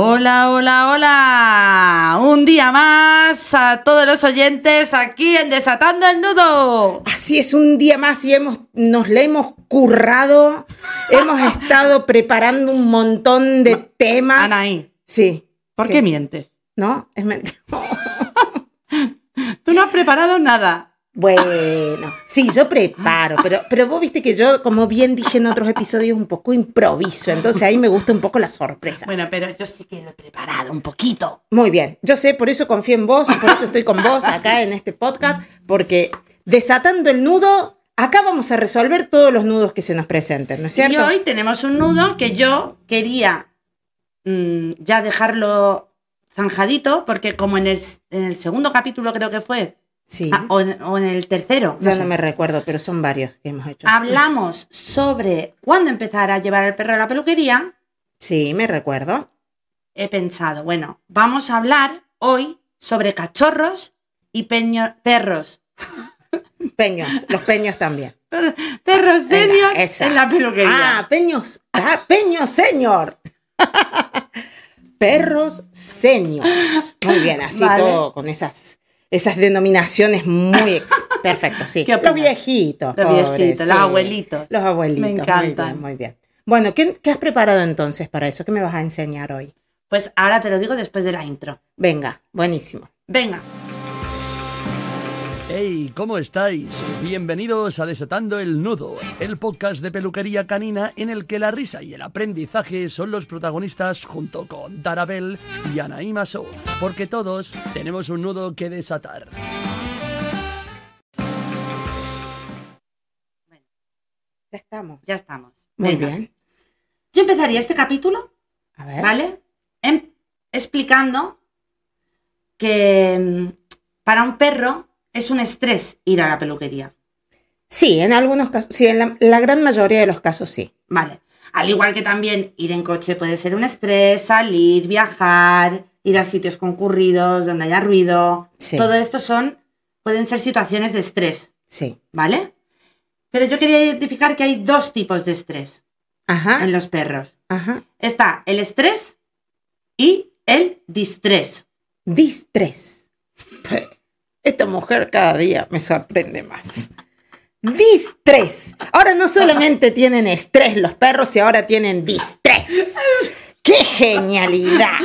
Hola, hola, hola. Un día más a todos los oyentes aquí en Desatando el Nudo. Así es, un día más y hemos, nos le hemos currado. hemos estado preparando un montón de temas. Anaí, Sí. ¿por qué mientes? ¿No? Es mentira. Tú no has preparado nada. Bueno, sí, yo preparo, pero, pero vos viste que yo, como bien dije en otros episodios, un poco improviso, entonces ahí me gusta un poco la sorpresa. Bueno, pero yo sí que lo he preparado un poquito. Muy bien, yo sé, por eso confío en vos, y por eso estoy con vos acá en este podcast, porque desatando el nudo, acá vamos a resolver todos los nudos que se nos presenten, ¿no es Y cierto? hoy tenemos un nudo que yo quería mm, ya dejarlo zanjadito, porque como en el, en el segundo capítulo creo que fue, Sí, ah, o, en, o en el tercero, no ya sé, no me recuerdo, pero son varios que hemos hecho. hablamos sobre cuándo empezar a llevar al perro a la peluquería, Sí, me recuerdo. he pensado, bueno, vamos a hablar hoy sobre cachorros y peño- perros. Peños, los peños también. Perros senior en la peluquería. Ah, peños, ah, peños señor. Perros señors. Muy bien, así Vale. todo con esas, esas denominaciones muy ex- perfecto, sí. ¿Qué Los viejitos, Los pobres, viejitos, los abuelitos. Los abuelitos. Me Muy encantan. bien, muy bien. Bueno, ¿qué, qué has preparado entonces para eso? ¿Qué me vas a enseñar hoy? Pues ahora te lo digo después de la intro. Venga, buenísimo. Venga. Hey, ¿cómo estáis? Bienvenidos a Desatando el Nudo, el podcast de peluquería canina en el que la risa y el aprendizaje son los protagonistas junto con Darabel y Anaí Maso, porque todos tenemos un nudo que desatar. Ya estamos. Ya estamos. Muy Venga. bien. Yo empezaría este capítulo, A ver. ¿vale? Em- explicando que mm, para un perro es un estrés ir a la peluquería, Sí, en algunos casos, sí, en la, la gran mayoría de los casos sí. ¿vale? Al igual que también ir en coche puede ser un estrés, salir, viajar, ir a sitios concurridos donde haya ruido. Sí. Todo esto son, pueden ser situaciones de estrés, Sí. ¿vale? Pero yo quería identificar que hay dos tipos de estrés Ajá. en los perros. Ajá. Está el estrés y el distrés. Distrés. Esta mujer cada día me sorprende más. Distrés. Ahora no solamente tienen estrés los perros, y ahora tienen distrés. ¡Qué genialidad!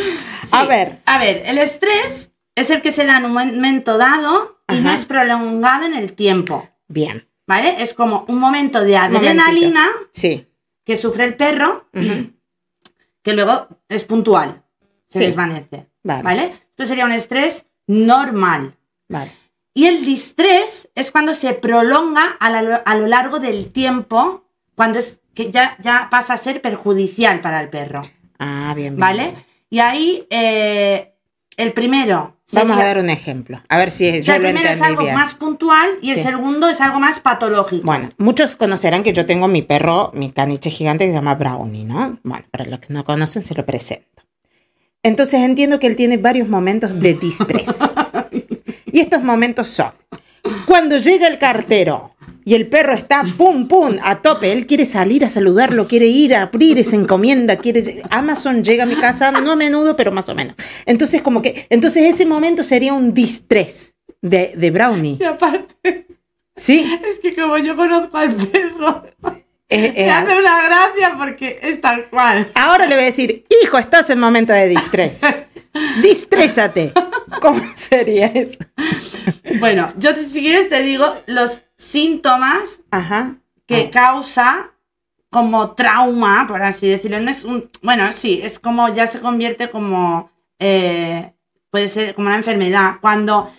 A ver, A ver, el estrés es el que se da en un momento dado y no es prolongado en el tiempo, bien. ¿vale? Es como un momento de adrenalina Sí. que sufre el perro que luego es puntual, se Sí. desvanece, Vale. ¿vale? Esto sería un estrés normal. Vale. Y el distrés es cuando se prolonga a, la- a lo largo del tiempo, cuando es que ya, ya pasa a ser perjudicial para el perro, Ah, bien. bien, ¿vale? bien. Y ahí eh, el primero Vamos a sería- dar un ejemplo. A ver si yo el lo primero es algo bien. más puntual y el Sí. segundo es algo más patológico. Bueno, muchos conocerán que yo tengo mi perro, mi caniche gigante que se llama Brownie, ¿no? Bueno, para los que no conocen se lo presento. Entonces entiendo que él tiene varios momentos de distrés. y estos momentos son cuando llega el cartero y el perro está pum pum a tope, él quiere salir a saludarlo, quiere ir a abrir esa encomienda, quiere Amazon llega a mi casa no a menudo, pero más o menos. Entonces como que entonces ese momento sería un distrés de, de Brownie, Y aparte, ¿sí? es que como yo conozco al perro, Eh, eh, me hace una gracia porque es tal cual. Ahora le voy a decir, hijo, estás en momento de distrés. Distrésate. ¿Cómo sería eso? Bueno, yo te- si quieres te digo los síntomas Ajá. que causa como trauma, por así decirlo. No es un, bueno, sí, es como ya se convierte como, eh, puede ser como una enfermedad. Cuando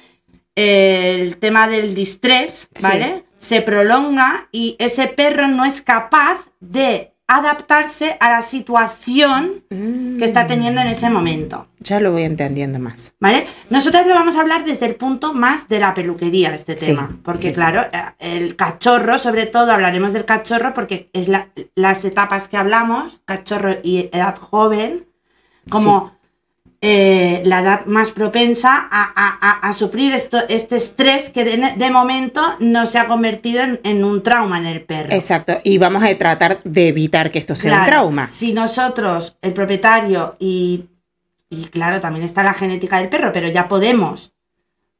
eh, el tema del distrés, Sí. ¿vale? Se prolonga y ese perro no es capaz de adaptarse a la situación que está teniendo en ese momento. Ya lo voy entendiendo más. ¿Vale? Nosotros lo vamos a hablar desde el punto más de la peluquería, este Sí, tema. Porque, sí, claro, eh, el cachorro, sobre todo, hablaremos del cachorro porque es la- las etapas que hablamos, cachorro y edad joven, como eh, la edad más propensa a, a- a- a sufrir esto, este estrés que de, de momento no se ha convertido en, en un trauma en el perro. Exacto. Y vamos a tratar de evitar que esto sea un trauma. Si nosotros, el propietario y y claro, también está la genética del perro, pero ya podemos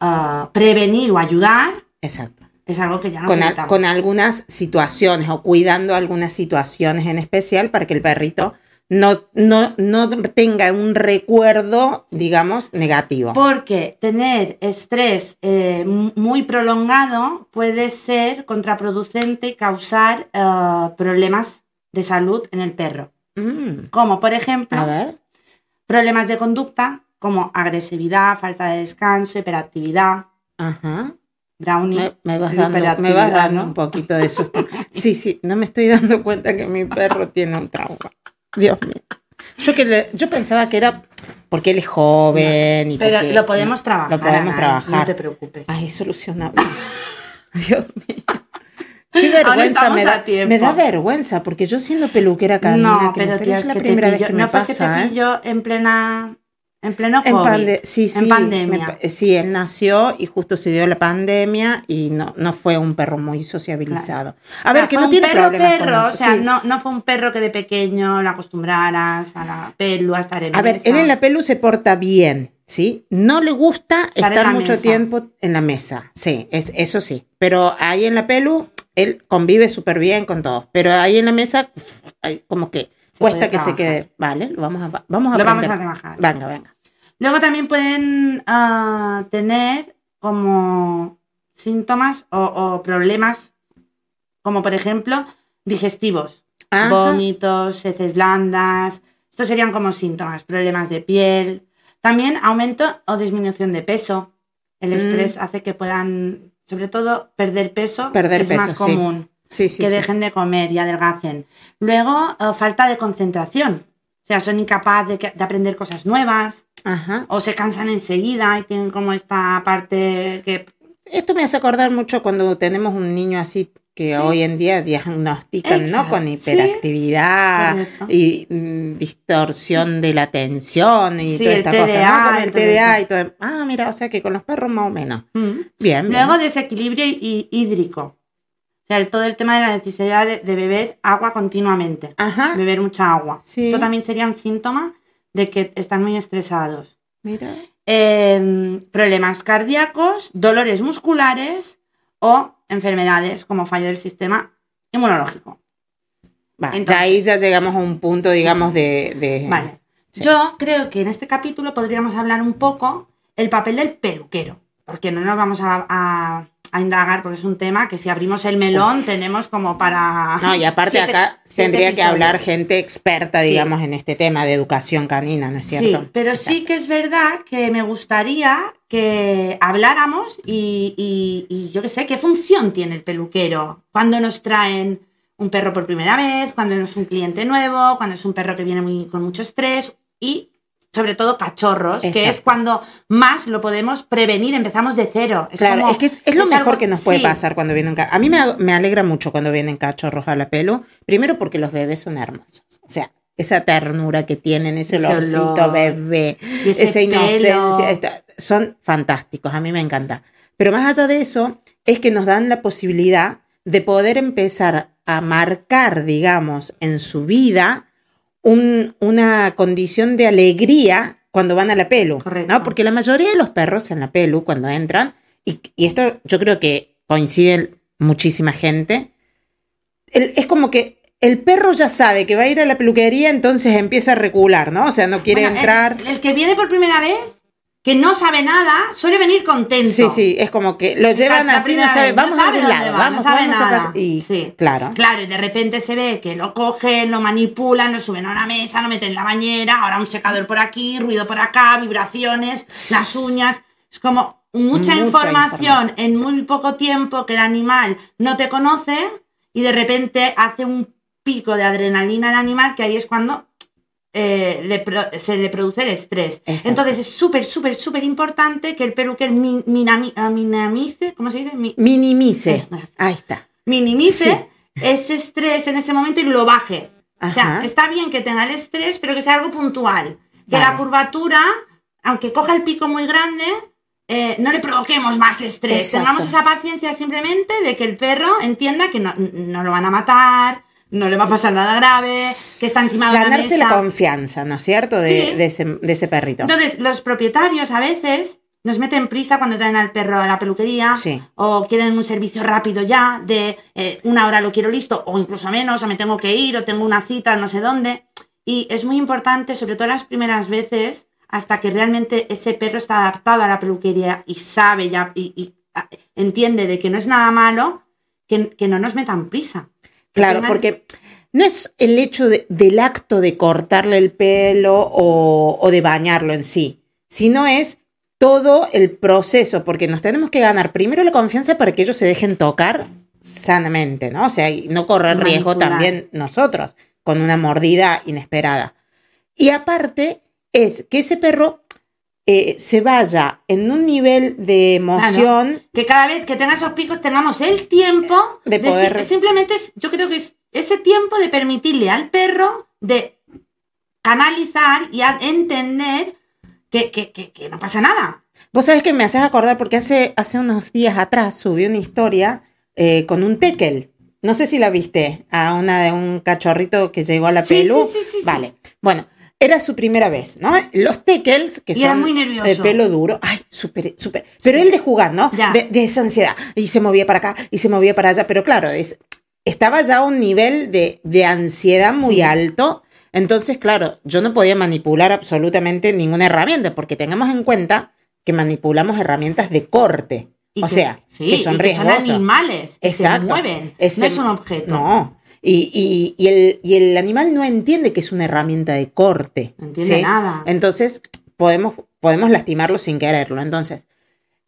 ah, prevenir o ayudar, Exacto. es algo que ya nos Con, al- con algunas situaciones o cuidando algunas situaciones en especial para que el perrito no, no, no tenga un recuerdo, digamos, negativo. Porque tener estrés eh, muy prolongado puede ser contraproducente y causar eh, problemas de salud en el perro. Mm, Como por ejemplo, problemas de conducta como agresividad, falta de descanso, hiperactividad, Ajá. brownie. Me, me vas dando, me vas hiperactividad, dando ¿no? un poquito de eso. Sí, sí, no me estoy dando cuenta que mi perro tiene un trauma. Dios mío. Yo, que le- yo pensaba que era porque él es joven y Pero porque- lo podemos trabajar. Lo podemos Ana, ¿eh? trabajar. No te preocupes. Ay, solucionable. Dios mío. Qué vergüenza me da. Me da vergüenza porque yo siendo peluquera canina, no, que pero tía, es es la primera vez pillo- que me no fue que pasa. te ¿eh? pillo en plena, en pleno En COVID. pande- sí, sí, en pandemia. pa- sí, él nació y justo se dio la pandemia y no, no fue un perro muy sociabilizado. A O ver, sea, que no tiene perro, con perro, los- o sea, sí. no, no fue un perro que de pequeño lo acostumbraras a la pelu, a estar en A ver, mesa. él en la pelu se porta bien, ¿sí? No le gusta Estar en mucho mesa. tiempo en la mesa, sí, es, eso sí. Pero ahí en la pelu, él convive súper bien con todos. Pero ahí en la mesa, como que Se cuesta que se quede. Vale, lo vamos a, vamos a Lo vamos a trabajar. Venga, venga. Luego también pueden ah, tener como síntomas o, o problemas, como por ejemplo digestivos, Ajá. vómitos, heces blandas. Estos serían como síntomas, problemas de piel. También aumento o disminución de peso. El Mm. estrés hace que puedan, sobre todo, perder peso. Perder es peso, más común Sí, sí, que dejen de comer y adelgacen. Luego, eh, falta de concentración. O sea, son incapaces de aprender cosas nuevas Ajá. o se cansan enseguida y tienen como esta parte que... Esto me hace acordar mucho cuando tenemos un niño así que Sí. hoy en día diagnostican, ¿no? Con sí. hiperactividad Correcto. y mm, distorsión de la atención y Sí, toda esta cosa, TDA ¿no? Con el TDA y todo. Ah, mira, o sea que con los perros más o menos. Mm. Bien, bien. Luego, desequilibrio hí- hídrico. O sea, el- todo el tema de la necesidad de, de beber agua continuamente. Ajá, Beber mucha agua. Sí. Esto también sería un síntoma de que están muy estresados. mira. Em, problemas cardíacos, dolores musculares o enfermedades como fallo del sistema inmunológico. Va, ya Entonces- ahí ya llegamos a un punto, digamos, de, de- Vale. Sí. Yo creo que en este capítulo podríamos hablar un poco el papel del peluquero, porque no nos vamos a, a- a indagar, porque es un tema que si abrimos el melón tenemos como para... No, y aparte siete- acá siete tendría que hablar gente experta, Sí. digamos, en este tema de educación canina, ¿no es cierto? Sí, pero sí que es verdad que me gustaría que habláramos y, y- y yo qué sé, qué función tiene el peluquero cuando nos traen un perro por primera vez, cuando es un cliente nuevo, cuando es un perro que viene muy, con mucho estrés y sobre todo cachorros, que es cuando más lo podemos prevenir, empezamos de cero. Es Claro, como- es que es, es lo es mejor algo- que nos puede sí. pasar cuando vienen ca- A mí me, me alegra mucho cuando vienen cachorros a la pelo. Primero porque los bebés son hermosos. O sea, esa ternura que tienen, ese Ese olorcito olor. bebé, esa pelo. inocencia, esta- son fantásticos. A mí me encanta. Pero más allá de eso, es que nos dan la posibilidad de poder empezar a marcar, digamos, en su vida un- una condición de alegría cuando van a la pelu, Correcto. ¿no? Porque la mayoría de los perros en la pelu, cuando entran, y, y esto yo creo que coincide muchísima gente, el- es como que el perro ya sabe que va a ir a la peluquería, entonces empieza a recular, ¿no? O sea, no quiere Bueno, el- entrar. El, que viene por primera vez, que no sabe nada, suele venir contento. Sí, sí, es como que lo llevan la así, no primera sabe, vez, no vamos a sabe dónde lado, va, vamos, no sabe vamos a nada. casa. Y Sí. claro. Claro, y de repente se ve que lo cogen, lo manipulan, lo suben a una mesa, lo meten en la bañera, ahora un secador por aquí, ruido por acá, vibraciones, las uñas. Es como mucha, Mucha información, información, en muy poco tiempo que el animal no te conoce y de repente hace un pico de adrenalina al animal que ahí es cuando eh, le pro- se le produce el estrés. Exacto. Entonces es súper, súper, súper importante que el peluquero min- minami- ah, minamice, ¿cómo se dice? Mi- Minimice. Eh, Ahí está. minimice ese estrés en ese momento y lo baje. O sea, está bien que tenga el estrés, pero que sea algo puntual. Que Vale. la curvatura, aunque coja el pico muy grande, eh, no le provoquemos más estrés. Exacto. Tengamos esa paciencia simplemente de que el perro entienda que no, no lo van a matar, no le va a pasar nada grave, que está encima de Ganarse mesa. la confianza, ¿no es cierto? De, Sí. de ese, de ese perrito. Entonces, los propietarios a veces nos meten prisa cuando traen al perro a la peluquería Sí. o quieren un servicio rápido ya, de eh, una hora lo quiero listo, o incluso menos, o me tengo que ir, o tengo una cita no sé dónde. Y es muy importante, sobre todo las primeras veces, hasta que realmente ese perro está adaptado a la peluquería y sabe ya y, y, ah, entiende de que no es nada malo, que, que no nos metan prisa. Claro, tengan- porque no es el hecho de- del acto de cortarle el pelo o, o de bañarlo en sí, sino es todo el proceso, porque nos tenemos que ganar primero la confianza para que ellos se dejen tocar sanamente, ¿no? O sea, y no correr riesgo también nosotros con una mordida inesperada. Y aparte es que ese perro eh, se vaya en un nivel de emoción. que cada vez que tenga esos picos tengamos el tiempo De poder- simplemente es- yo creo que es ese tiempo de permitirle al perro de canalizar y a entender que, que- que- que no pasa nada. Vos sabés que me haces acordar porque hace, hace unos días atrás subí una historia eh, con un tekel. No sé si la viste, a una de un cachorrito que llegó a la Sí, pelu. sí, sí, sí, sí. Vale. Bueno, era su primera vez, ¿no? Los tekels, que Y era son muy nervioso. de pelo duro. Ay, súper, súper. Pero él de jugar, ¿no? Ya. De, de esa ansiedad. Y se movía para acá y se movía para allá. Pero claro, es, estaba ya a un nivel de, de ansiedad muy Sí. alto. Entonces, claro, yo no podía manipular absolutamente ninguna herramienta, porque tengamos en cuenta que manipulamos herramientas de corte. Y o que- sea, sí, que son y que son animales, y se mueven, Ese- no es un objeto. No. Y, y- y el, y el animal no entiende que es una herramienta de corte. No entiende nada. Entonces, podemos, podemos lastimarlo sin quererlo. Entonces,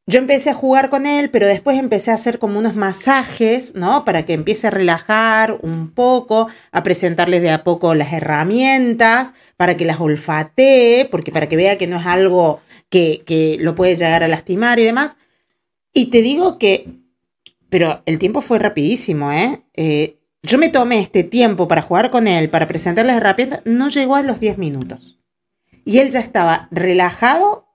yo empecé a jugar con él, pero después empecé a hacer como unos masajes, ¿no? Para que empiece a relajar un poco, a presentarles de a poco las herramientas, para que las olfatee, porque para que vea que no es algo que, que lo puede llegar a lastimar y demás. Y te digo que, pero el tiempo fue rapidísimo, ¿eh? Eh, yo me tomé este tiempo para jugar con él, para presentarle las herramientas, no llegó a los 10 minutos. Y él ya estaba relajado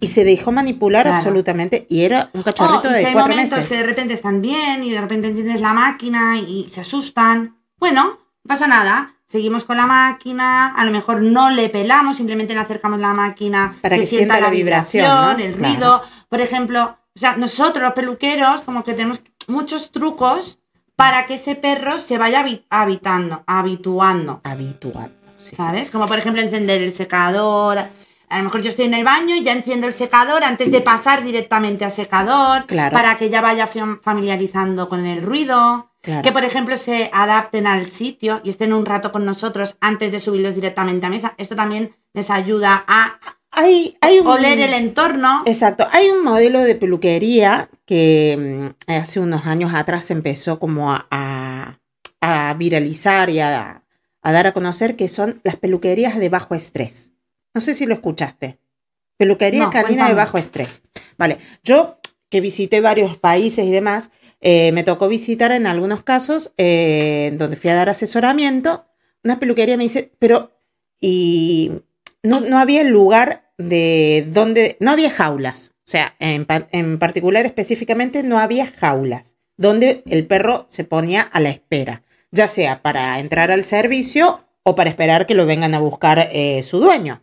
y se dejó manipular Claro. absolutamente. Y era un cachorrito Oh, y si de hay momentos meses. que de repente están bien y de repente enciendes la máquina y se asustan. Bueno, no pasa nada. Seguimos con la máquina, a lo mejor no le pelamos, simplemente le acercamos la máquina Para que sienta la vibración, ¿no? el Claro. ruido. Por ejemplo, o sea, nosotros los peluqueros como que tenemos muchos trucos para que ese perro se vaya habi- habitando, habituando. Habituado. sí, sí. ¿Sabes? Como por ejemplo encender el secador. A lo mejor yo estoy en el baño y ya enciendo el secador antes de pasar directamente al secador. Claro. Para que ya vaya fam- familiarizando con el ruido. Claro. Que por ejemplo se adapten al sitio y estén un rato con nosotros antes de subirlos directamente a mesa. Esto también les ayuda a Hay, hay un, oler el entorno. Exacto. Hay un modelo de peluquería que mm, hace unos años atrás empezó como a, a- a viralizar y a, a dar a conocer que son las peluquerías de bajo estrés. No sé si lo escuchaste. Peluquería No, canina cuéntame. de bajo estrés. Vale, yo que visité varios países y demás, eh, me tocó visitar en algunos casos, eh, donde fui a dar asesoramiento, una peluquería me dice, pero, y no, no había lugar de donde, no había jaulas, o sea, en, en particular específicamente no había jaulas, donde el perro se ponía a la espera, ya sea para entrar al servicio o para esperar que lo vengan a buscar eh, su dueño.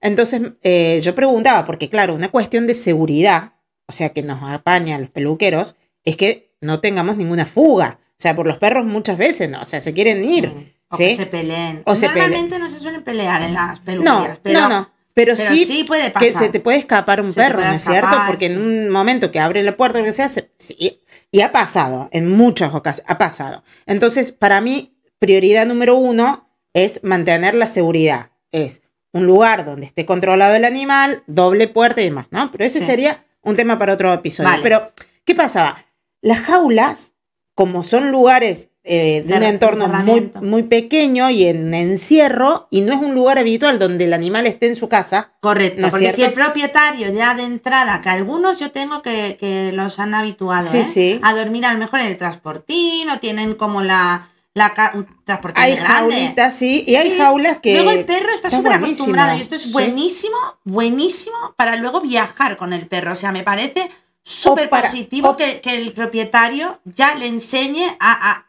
Entonces eh, yo preguntaba, porque claro, una cuestión de seguridad, o sea, que nos apaña a los peluqueros, es que no tengamos ninguna fuga. O sea, por los perros muchas veces, ¿no? O sea, se quieren ir. O ¿sí? que se peleen. O se Normalmente no se suelen pelear en las No, peluquerías. pero no, no. Pero, pero sí, sí puede que pasar. se te puede escapar un Se perro, ¿no es cierto? Porque en un momento que abre la puerta o lo que sea, se- sí, y ha pasado, en muchas ocasiones, ha pasado. Entonces, para mí, prioridad número uno es mantener la seguridad. Es un lugar donde esté controlado el animal, doble puerta y demás, ¿no? Pero ese sería un tema para otro episodio. Vale. Pero, ¿qué pasaba? Las jaulas, como son lugares eh, de un entorno muy, muy pequeño y en encierro, y no es un lugar habitual donde el animal esté en su casa, Correcto, ¿No es porque si el propietario ya de entrada, que algunos yo tengo que, que los han habituado Sí, ¿eh? sí. a dormir a lo mejor en el transportín o tienen como la, la un hay grande. jaulitas, sí, y hay Sí. jaulas que... Luego el perro está súper acostumbrado y esto es sí. buenísimo, buenísimo para luego viajar con el perro. O sea, me parece súper positivo o- que, que el propietario ya le enseñe a, a-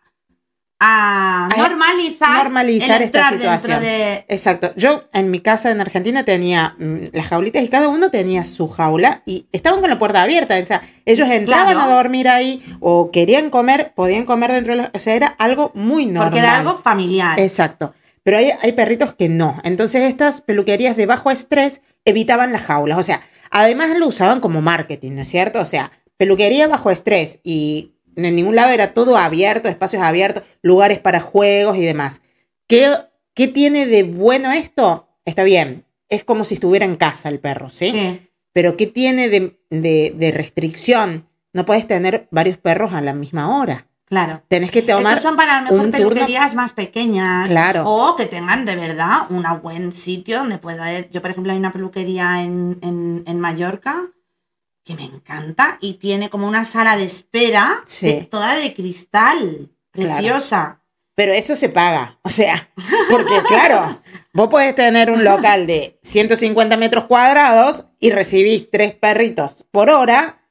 a A normalizar, normalizar el esta situación. de... Exacto. Yo en mi casa en Argentina tenía mm, las jaulitas y cada uno tenía su jaula y estaban con la puerta abierta. O sea, ellos entraban Claro. a dormir ahí o querían comer, podían comer dentro de la... O sea, era algo muy normal. Porque era algo familiar. Exacto. Pero hay, hay perritos que no. Entonces estas peluquerías de bajo estrés evitaban las jaulas. O sea, además lo usaban como marketing, ¿no es cierto? O sea, peluquería bajo estrés y en ningún lado era todo abierto, espacios abiertos, lugares para juegos y demás. ¿Qué, qué tiene de bueno esto? Está bien. Es como si estuviera en casa el perro, ¿sí? Sí. Pero ¿qué tiene de, de- de restricción? No puedes tener varios perros a la misma hora. Claro. Tenés que tomar Estos son para a lo mejor un turno. peluquerías más pequeñas. Claro. O que tengan de verdad un buen sitio donde pueda ir. Yo, por ejemplo, hay una peluquería en, en- en Mallorca que me encanta y tiene como una sala de espera Sí. de- toda de cristal. Claro. Preciosa. Pero eso se paga. O sea, porque claro, vos podés tener un local de 150 metros cuadrados y recibís tres perritos por hora.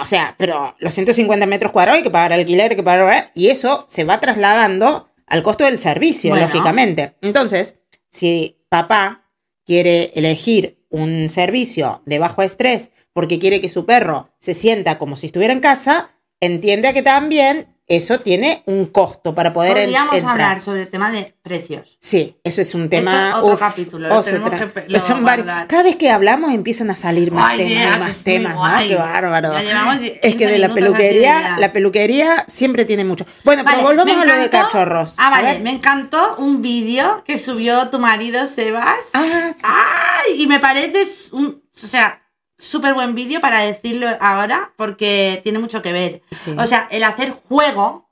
O sea, pero los 150 metros cuadrados hay que pagar alquiler, hay que pagar. Y eso se va trasladando al costo del servicio, Bueno. lógicamente. Entonces, si papá quiere elegir un servicio de bajo estrés porque quiere que su perro se sienta como si estuviera en casa, entiende que también eso tiene un costo para poder en- Podríamos entrar. hablar sobre el tema de precios. Sí, eso es un tema. Esto es otro uf, capítulo, lo tenemos que lo son. Cada vez que hablamos empiezan a salir más Ay, temas, ideas, más temas, ¿no? Qué bárbaro. Es 15 que de la peluquería, la peluquería siempre tiene mucho. Bueno, Vale, pero volvamos me a lo de encantó- cachorros. Ah, vale, me encantó un vídeo que subió tu marido Sebas. Ah, sí. Ay, y me parece un, o sea, súper buen vídeo para decirlo ahora porque tiene mucho que ver. Sí. O sea, el hacer juego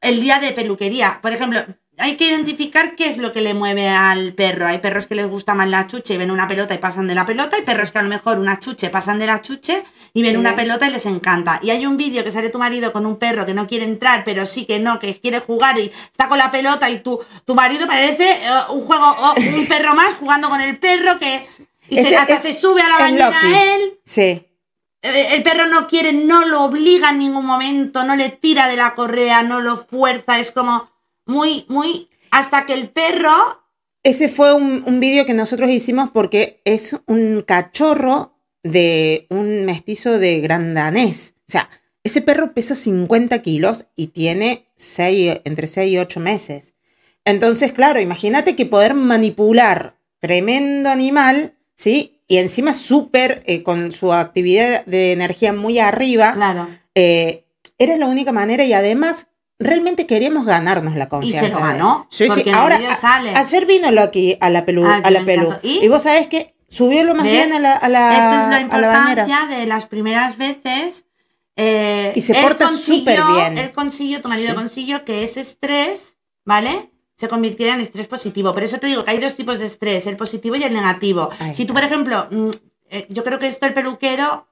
el día de peluquería. Por ejemplo, hay que identificar qué es lo que le mueve al perro. Hay perros que les gusta más la chuche y ven una pelota y pasan de la pelota. Hay perros que a lo mejor una chuche pasan de la chuche y ven Sí. una pelota y les encanta. Y hay un vídeo que sale tu marido con un perro que no quiere entrar, pero sí que no, que quiere jugar y está con la pelota y tu, tu marido parece eh, un juego, o un perro más jugando con el perro que... Y se- hasta es- se sube a la bañera Loki. él. Sí. Eh, El perro no quiere, no lo obliga en ningún momento, no le tira de la correa, no lo fuerza, es como muy, muy... Hasta que el perro... Ese fue un, un vídeo que nosotros hicimos porque es un cachorro de un mestizo de gran danés. O sea, ese perro pesa 50 kilos y tiene seis- entre 6 y 8 meses. Entonces, claro, imagínate que poder manipular tremendo animal, ¿sí? Y encima súper, eh, con su actividad de energía muy arriba, Claro. eh, era la única manera y además realmente queríamos ganarnos la Y confianza. se lo ganó. Sí. porque el Ahora, a- sale. ayer vino Loki a la pelu, Ah, a la pelu. ¿Y? ¿Y? vos sabés que subió lo más ¿Ves? bien a la, a la, Esto es la a la importancia de las primeras veces. eh, Y se porta súper bien. Él consiguió, tu marido Sí. consiguió que ese estrés, ¿vale? Se convirtiera en estrés positivo. Por eso te digo que hay dos tipos de estrés, el positivo y el negativo. Ahí si tú, por ejemplo, mm, eh, yo creo que esto el peluquero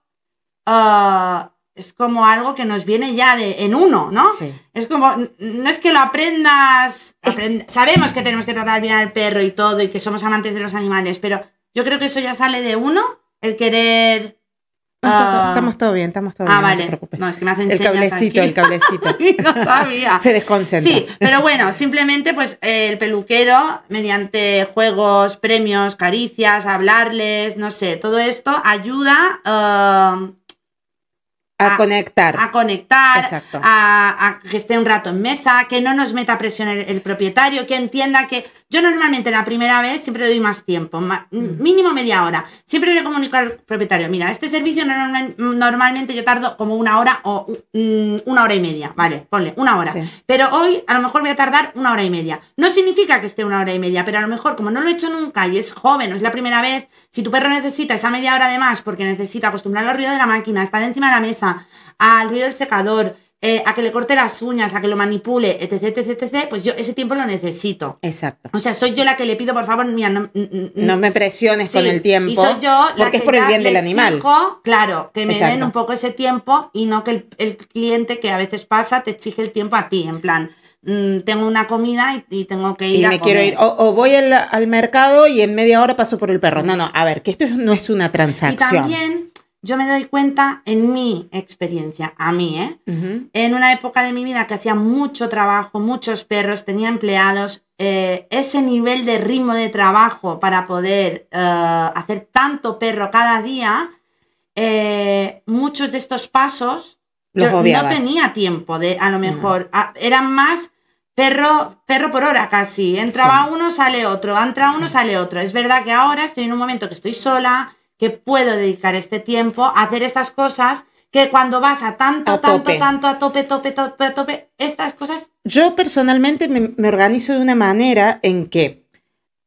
ah, es como algo que nos viene ya de, en uno, ¿no? Sí. Es como, no es que lo aprendas, aprend- sabemos que tenemos que tratar bien al perro y todo y que somos amantes de los animales, pero yo creo que eso ya sale de uno, el querer... No, ah, estamos todo bien, estamos todo ah, bien, no vale. te preocupes. No, es que me hacen el cablecito, aquí. el cablecito. no sabía. Se desconcentra. Sí, pero bueno, simplemente pues el peluquero, mediante juegos, premios, caricias, hablarles, no sé, todo esto ayuda eh, a, a- conectar. a conectar, Exacto. a, a que esté un rato en mesa, que no nos meta presión el, el propietario, que entienda que yo normalmente la primera vez siempre le doy más tiempo, Mm. mínimo media hora. Siempre le comunico al propietario, mira, este servicio normal- normalmente yo tardo como una hora o mm, una hora y media, vale, ponle, una hora. Sí. Pero hoy a lo mejor voy a tardar una hora y media. No significa que esté una hora y media, pero a lo mejor como no lo he hecho nunca y es joven o es la primera vez, si tu perro necesita esa media hora de más porque necesita acostumbrarlo al ruido de la máquina, estar encima de la mesa, al ruido del secador, eh, a que le corte las uñas, a que lo manipule, etc, etc, etc, pues yo ese tiempo lo necesito. Exacto. O sea, soy yo la que le pido, por favor, mira, no, No me presiones Sí, con el tiempo. Y soy yo la que es por el ya bien del le animal. exijo, claro, que me den un poco ese tiempo y no que el, el cliente que a veces pasa te exige el tiempo a ti, en plan, mm, tengo una comida y, y tengo que ir Y a me quiero ir. O, o voy al, al mercado y en media hora paso por el perro. No, no, a ver, que esto no es una Y transacción. también yo me doy cuenta en mi experiencia, a mí, ¿eh? En una época de mi vida que hacía mucho trabajo, muchos perros, tenía empleados, eh, ese nivel de ritmo de trabajo para poder eh, hacer tanto perro cada día, eh, muchos de estos pasos Los yo no tenía tiempo de, a lo mejor, a- eran más perro, perro por hora casi. Entraba Sí. uno, sale otro, entra uno, Sí. sale otro. Es verdad que ahora estoy en un momento que estoy sola, que puedo dedicar este tiempo a hacer estas cosas que cuando vas a tanto, A tanto, tanto, a tope, tope, tope, a tope, estas cosas Yo personalmente me, me organizo de una manera en que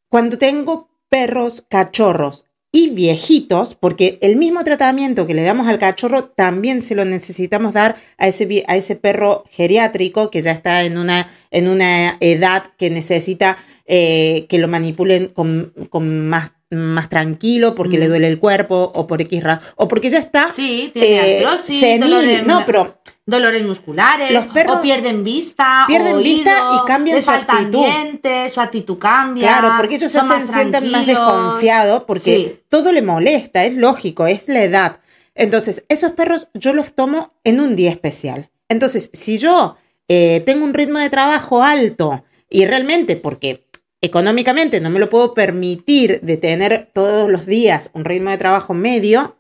cuando tengo perros, cachorros y viejitos, porque el mismo tratamiento que le damos al cachorro también se lo necesitamos dar a ese, a ese perro geriátrico que ya está en una, en una edad que necesita eh, que lo manipulen con, con más, más tranquilo porque le Mm. duele el cuerpo o por X ra- o porque ya está Sí, tiene eh, artrosis, senil. dolores, No, pero dolores musculares, Los perros o pierden vista, pierden oído, vista y cambian su actitud. dientes, su actitud cambia. Claro, porque ellos se hacen- sienten más desconfiados porque Sí. todo le molesta, es lógico, es la edad. Entonces, esos perros yo los tomo en un día especial. Entonces, si yo eh, tengo un ritmo de trabajo alto y realmente, porque económicamente no me lo puedo permitir de tener todos los días un ritmo de trabajo medio,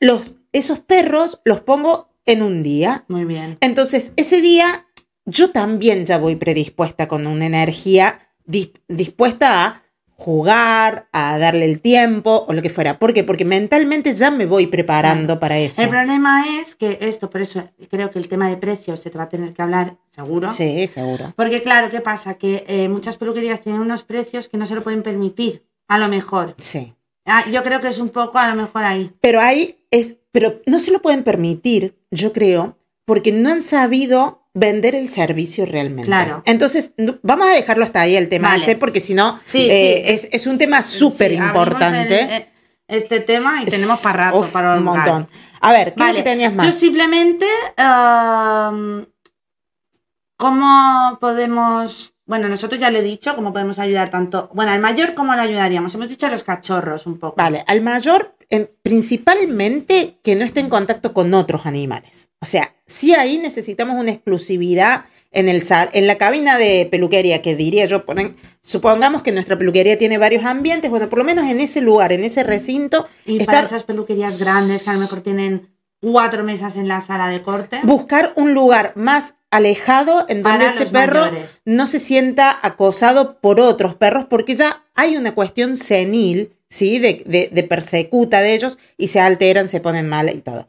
los, esos perros los pongo en un día Muy bien. entonces, ese día yo también ya voy predispuesta con una energía dis- dispuesta a jugar, a darle el tiempo o lo que fuera. ¿Por qué? Porque mentalmente ya me voy preparando para eso. El problema es que esto, por eso creo que el tema de precios se te va a tener que hablar, seguro. Sí, seguro. Porque claro, ¿qué pasa? Que eh, muchas peluquerías tienen unos precios que no se lo pueden permitir, a lo mejor. Sí. Ah, yo creo que es un poco a lo mejor ahí. Pero ahí es, pero no se lo pueden permitir, yo creo, porque no han sabido vender el servicio realmente. Claro. Entonces, no- vamos a dejarlo hasta ahí el tema Vale. ese, porque si no, Sí, eh, sí. Es, es un tema súper importante. eh, este tema y tenemos para rato, Uf, para un montón. A ver, ¿qué Vale, tenías Yo más? simplemente, am, ¿cómo podemos, bueno, nosotros ya lo he dicho, cómo podemos ayudar tanto, bueno, al mayor, ¿cómo lo ayudaríamos? Hemos dicho a los cachorros un poco. Vale, al mayor, en- principalmente que no esté en contacto con otros animales. O sea, sí ahí necesitamos una exclusividad en el sal, en la cabina de peluquería, que diría yo, ponen- supongamos que nuestra peluquería tiene varios ambientes, bueno, por lo menos en ese lugar, en ese recinto, Y estar- para esas peluquerías grandes que a lo mejor tienen cuatro mesas en la sala de corte. buscar un lugar más alejado en donde ese perro mayores. no se sienta acosado por otros perros, porque ya hay una cuestión senil, ¿sí? De, de- de persecuta de ellos y se alteran, se ponen mal y todo.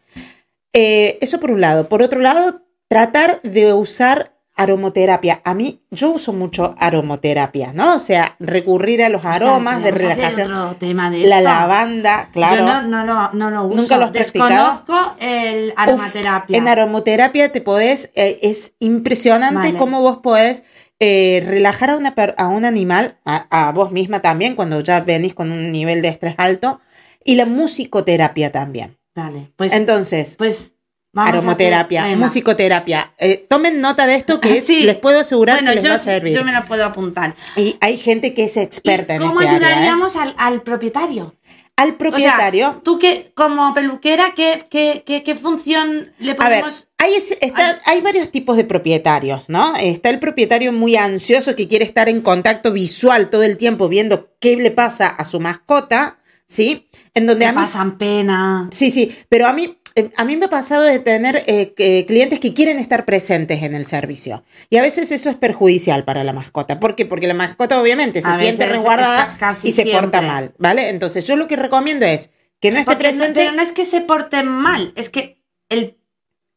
Eh, eso por un lado. Por otro lado, tratar de usar aromoterapia. A mí, yo uso mucho aromoterapia, ¿no? O sea, recurrir a los O sea, aromas de relajación. otro tema de La lavanda, claro. Yo no, no, lo, no lo uso. ¿Nunca lo? Desconozco el Uf, aromaterapia. en aromoterapia te podés, eh, es impresionante Vale. cómo vos podés eh, relajar a, una a un animal, a, a vos misma también, cuando ya venís con un nivel de estrés alto, y la musicoterapia también. Vale, pues, Entonces, pues vamos aromoterapia, hacer- musicoterapia. Eh, tomen nota de esto que Sí. les puedo asegurar Bueno, que les yo, va a servir. yo me lo puedo apuntar. Y hay gente que es experta ¿Y en ¿Cómo este área. ¿eh? ayudaríamos al, al propietario? Al O propietario. sea, tú que como peluquera, ¿qué, qué, qué, qué función le podemos...? hay, es- está- hay varios tipos de propietarios, ¿no? Está el propietario muy ansioso que quiere estar en contacto visual todo el tiempo viendo qué le pasa a su mascota, ¿sí? En donde a mí... pasan pena. Sí, sí, pero a mí, a mí me ha pasado de tener eh, que- clientes que quieren estar presentes en el servicio. Y a veces eso es perjudicial para la mascota. ¿Por qué? Porque la mascota obviamente se A siente resguardada y se porta siempre. mal, ¿vale? Entonces yo lo que recomiendo es que no esté Porque no- presente... pero no es que se porten mal, es que el,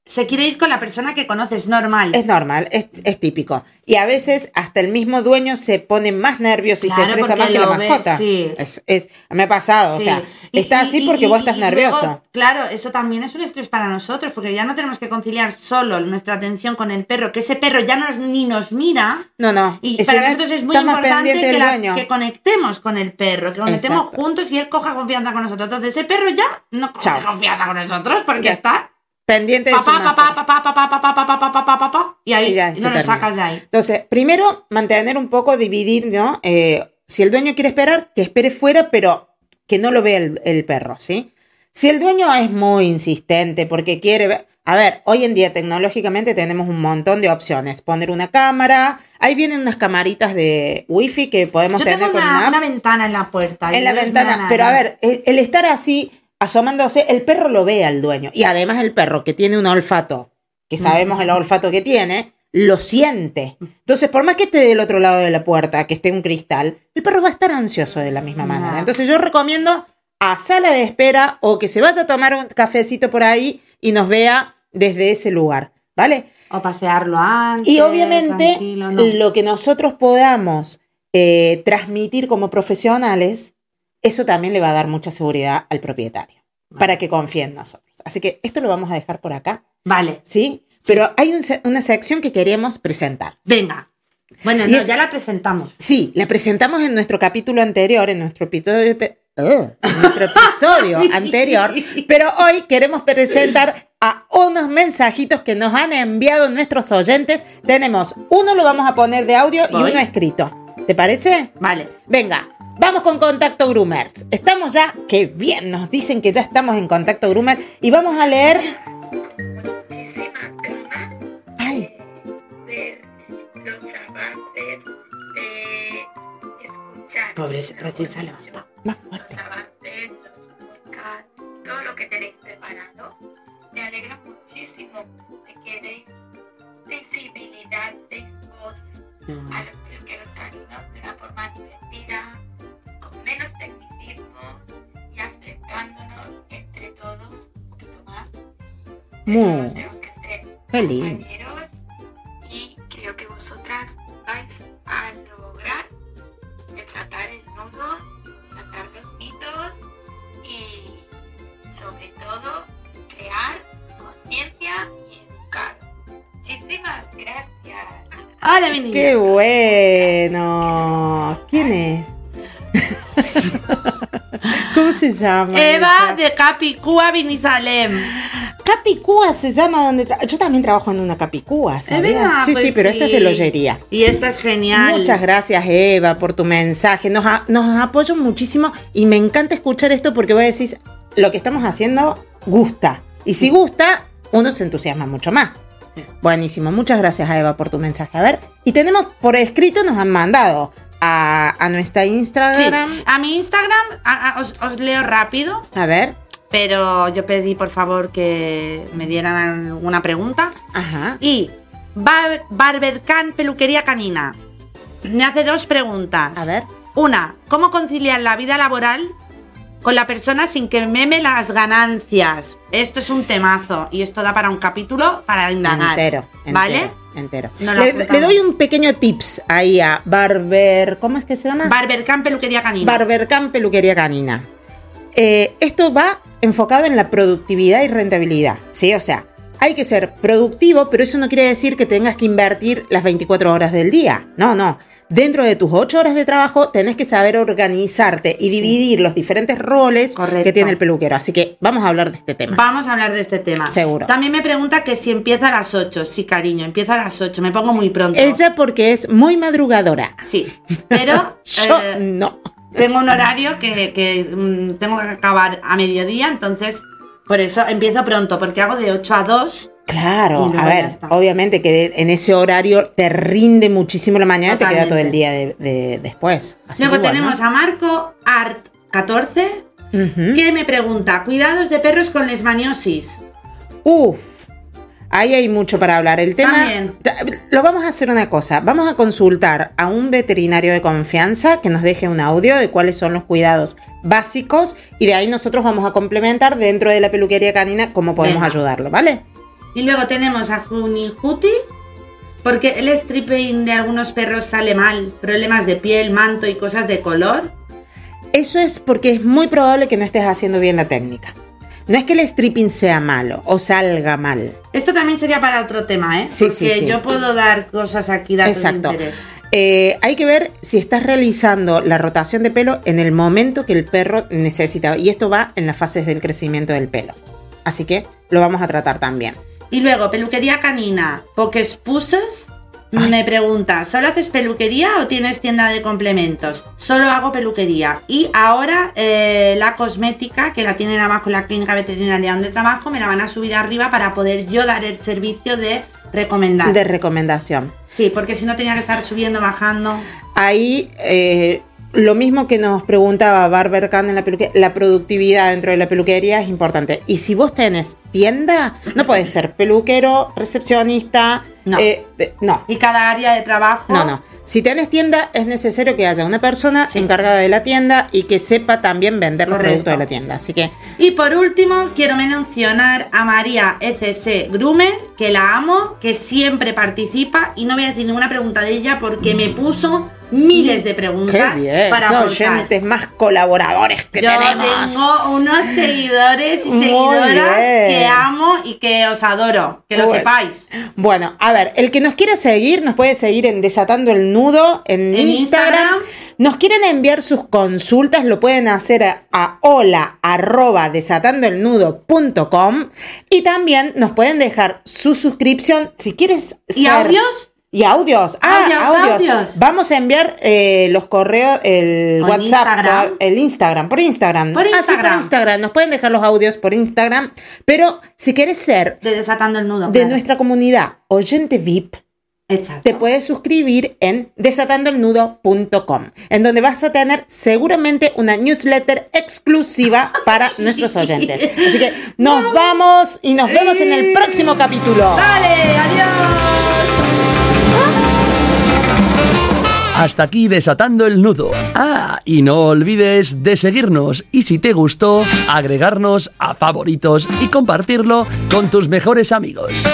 se quiere ir con la persona que conoces, normal. Es normal, es, es típico. Y a veces hasta el mismo dueño se pone más nervioso y se estresa más que la mascota. sí. Es, es- me ha pasado, Sí. o sea, Y- está y- así porque y- vos estás nervioso. luego, claro, eso también es un estrés para nosotros, porque ya no tenemos que conciliar solo nuestra atención con el perro, que ese perro ya nos, ni nos mira. no, no. Y para no nosotros es muy importante que, la- conectemos con el perro, que conectemos Exacto. juntos y él coja confianza con nosotros. Entonces ese perro ya no coge Chao. confianza con nosotros porque Ya. está pendiente de su papá, papá, papá, papá, papá, papá, papá, papá, papá, y ahí Y ya, se no lo sacas de ahí. Entonces, primero, mantener un poco, dividir, ¿no? Eh, si el dueño quiere esperar, que espere fuera, pero que no lo vea el, el perro, ¿sí? Si el dueño es muy insistente porque quiere ver... A ver, hoy en día tecnológicamente tenemos un montón de opciones. Poner una cámara, ahí vienen unas camaritas de wifi que podemos Yo tener tengo con una, una, una ventana en la puerta. en la ventana. Pero a ver, el, el estar así asomándose, el perro lo ve al dueño. Y además el perro que tiene un olfato, que sabemos el olfato que tiene, lo siente. Entonces, por más que esté del otro lado de la puerta, que esté un cristal, el perro va a estar ansioso de la misma manera. Entonces yo recomiendo a sala de espera o que se vaya a tomar un cafecito por ahí y nos vea desde ese lugar, ¿vale? O pasearlo antes. Y obviamente no. lo que nosotros podamos eh, transmitir como profesionales, eso también le va a dar mucha seguridad al propietario, para que confíe en nosotros. Así que esto lo vamos a dejar por acá, Vale, ¿sí? Pero hay un una sección que queremos presentar. venga. Bueno, Y no, es- ya la presentamos. Sí, la presentamos en nuestro capítulo anterior, en nuestro episodio, Ugh, en nuestro episodio anterior, pero hoy queremos presentar a unos mensajitos que nos han enviado nuestros oyentes. Tenemos uno lo vamos a poner de audio y uno escrito. ¿Te parece? Vale. Venga, vamos con Contacto Groomers. Estamos ya, qué bien, nos dicen que ya estamos en Contacto Groomer y vamos a leer. muchísimas ganas Ay, de ver los avances, de escuchar Pobre, recién se ha levantado. más fuerte. los avances, los podcasts, todo lo que tenéis preparado. Me alegra muchísimo de que deis visibilidad, deis voz a los peluqueros caninos de una forma divertida, Muy, compañeros y creo que vosotras vais a lograr desatar el nudo, desatar los mitos y sobre todo crear conciencia y educar. Muchísimas gracias. Hola, mi niña. Qué bueno. ¿Quién es? ¿Cómo se llama? Eva de Capicúa, Vinisalem. Capicúa se llama donde yo también trabajo en una Capicúa, ¿sabías? verdad? Sí, Pues sí, pero esta es de sí. loyería. Y esta es genial. Muchas gracias, Eva, por tu mensaje. Nos, a- nos apoyan muchísimo y me encanta escuchar esto porque vos decís, lo que estamos haciendo gusta. Y si gusta, uno se entusiasma mucho más. Sí. Buenísimo, muchas gracias a Eva por tu mensaje. A ver, y tenemos por escrito, nos han mandado a, a nuestra Sí, Instagram. a mi Instagram a- a- os, os leo rápido, A ver, pero yo pedí por favor que me dieran alguna pregunta. ajá. Y Bar Barbercan Peluquería Canina me hace dos preguntas. A ver. Una, ¿cómo conciliar la vida laboral con la persona sin que meme las ganancias? Esto es un temazo y esto da para un capítulo para indagar. Entero, entero, ¿Vale? Entero. No le, le doy un pequeño tips ahí a Barber. ¿Cómo es que se llama? Barbercan Peluquería Canina. Barbercam Peluquería Canina. Eh, esto va enfocado en la productividad y rentabilidad, ¿sí? O sea, hay que ser productivo, pero eso no quiere decir que tengas que invertir las 24 horas del día. No, no. Dentro de tus 8 horas de trabajo tenés que saber organizarte y dividir los diferentes roles Correcto. que tiene el peluquero. Así que vamos a hablar de este tema. Vamos a hablar de este tema. Seguro. También me pregunta que si empieza a las 8. Sí, cariño, empiezo a las 8. Me pongo muy pronto. Ella porque es muy madrugadora. Sí, pero Yo eh, no. Tengo un horario que, que, mm, tengo que acabar a mediodía, entonces por eso empiezo pronto, porque hago de 8 a 2. Claro, a ver, obviamente que en ese horario te rinde muchísimo la mañana y te queda todo el día de, de- después. Así Luego bueno. tenemos a Marco Art 14, Ujú. que me pregunta, cuidados de perros con lesmaniosis. Uf, ahí hay mucho para hablar. El tema, También. Ta- lo vamos a hacer una cosa, vamos a consultar a un veterinario de confianza que nos deje un audio de cuáles son los cuidados básicos y de ahí nosotros vamos a complementar dentro de la peluquería canina cómo podemos Venga. ayudarlo, ¿vale? Y luego tenemos a Junijuti, porque el stripping de algunos perros sale mal, problemas de piel, manto y cosas de color. Eso es porque es muy probable que no estés haciendo bien la técnica. No es que el stripping sea malo o salga mal. Esto también sería para otro tema, ¿eh? Sí, Porque sí, sí. yo puedo dar cosas aquí, datos Exacto. de interés. Eh, hay que ver si estás realizando la rotación de pelo en el momento que el perro necesita. Y esto va en las fases del crecimiento del pelo. Así que lo vamos a tratar también. Y luego, peluquería canina, Me pregunta, ¿solo haces peluquería o tienes tienda de complementos? Solo hago peluquería. Y ahora eh, la cosmética, que la tienen abajo en la clínica veterinaria donde trabajo, me la van a subir arriba para poder yo dar el servicio de recomendar. De recomendación. Sí, porque si no tenía que estar subiendo, bajando. Ahí, eh, lo mismo que nos preguntaba Barber Khan en la peluquería, la productividad dentro de la peluquería es importante. Y si vos tenés tienda, no puedes ser peluquero, recepcionista, No. eh, eh, no. Y cada área de trabajo. No, no. Si tenés tienda, es necesario que haya una persona Sí. encargada de la tienda y que sepa también vender los productos de la tienda. Así que, Y por último, quiero mencionar a María ECC Grumer, que la amo, que siempre participa y no voy a decir ninguna pregunta de ella porque me puso miles de preguntas para aportar. oyentes más colaboradores que Yo tenemos. tengo unos seguidores y seguidoras que amo y que os adoro, que lo sepáis. Bueno, a ver, el que nos quiera seguir, nos puede seguir en Desatando el Nudo en, En Instagram. Instagram. Nos quieren enviar sus consultas, lo pueden hacer a, a hola arroba desatandoelnudo.com y también nos pueden dejar su suscripción si quieres ¿Y ser- audios? Y audios. Ah, Audios, audios. audios. Vamos a enviar eh, los correos, el ¿O en WhatsApp, Instagram? el Instagram, por Instagram. Por Ah, sí, Instagram. por Instagram. Nos pueden dejar los audios por Instagram. Pero si quieres ser De Desatando el Nudo. de claro. nuestra comunidad oyente VIP, Exacto. te puedes suscribir en desatandoelnudo.com, en donde vas a tener seguramente una newsletter exclusiva para nuestros oyentes. Así que nos vamos y nos vemos en el próximo capítulo. ¡Dale! ¡Adiós! Hasta aquí desatando el nudo. Ah, y no olvides de seguirnos y si te gustó, agregarnos a favoritos y compartirlo con tus mejores amigos.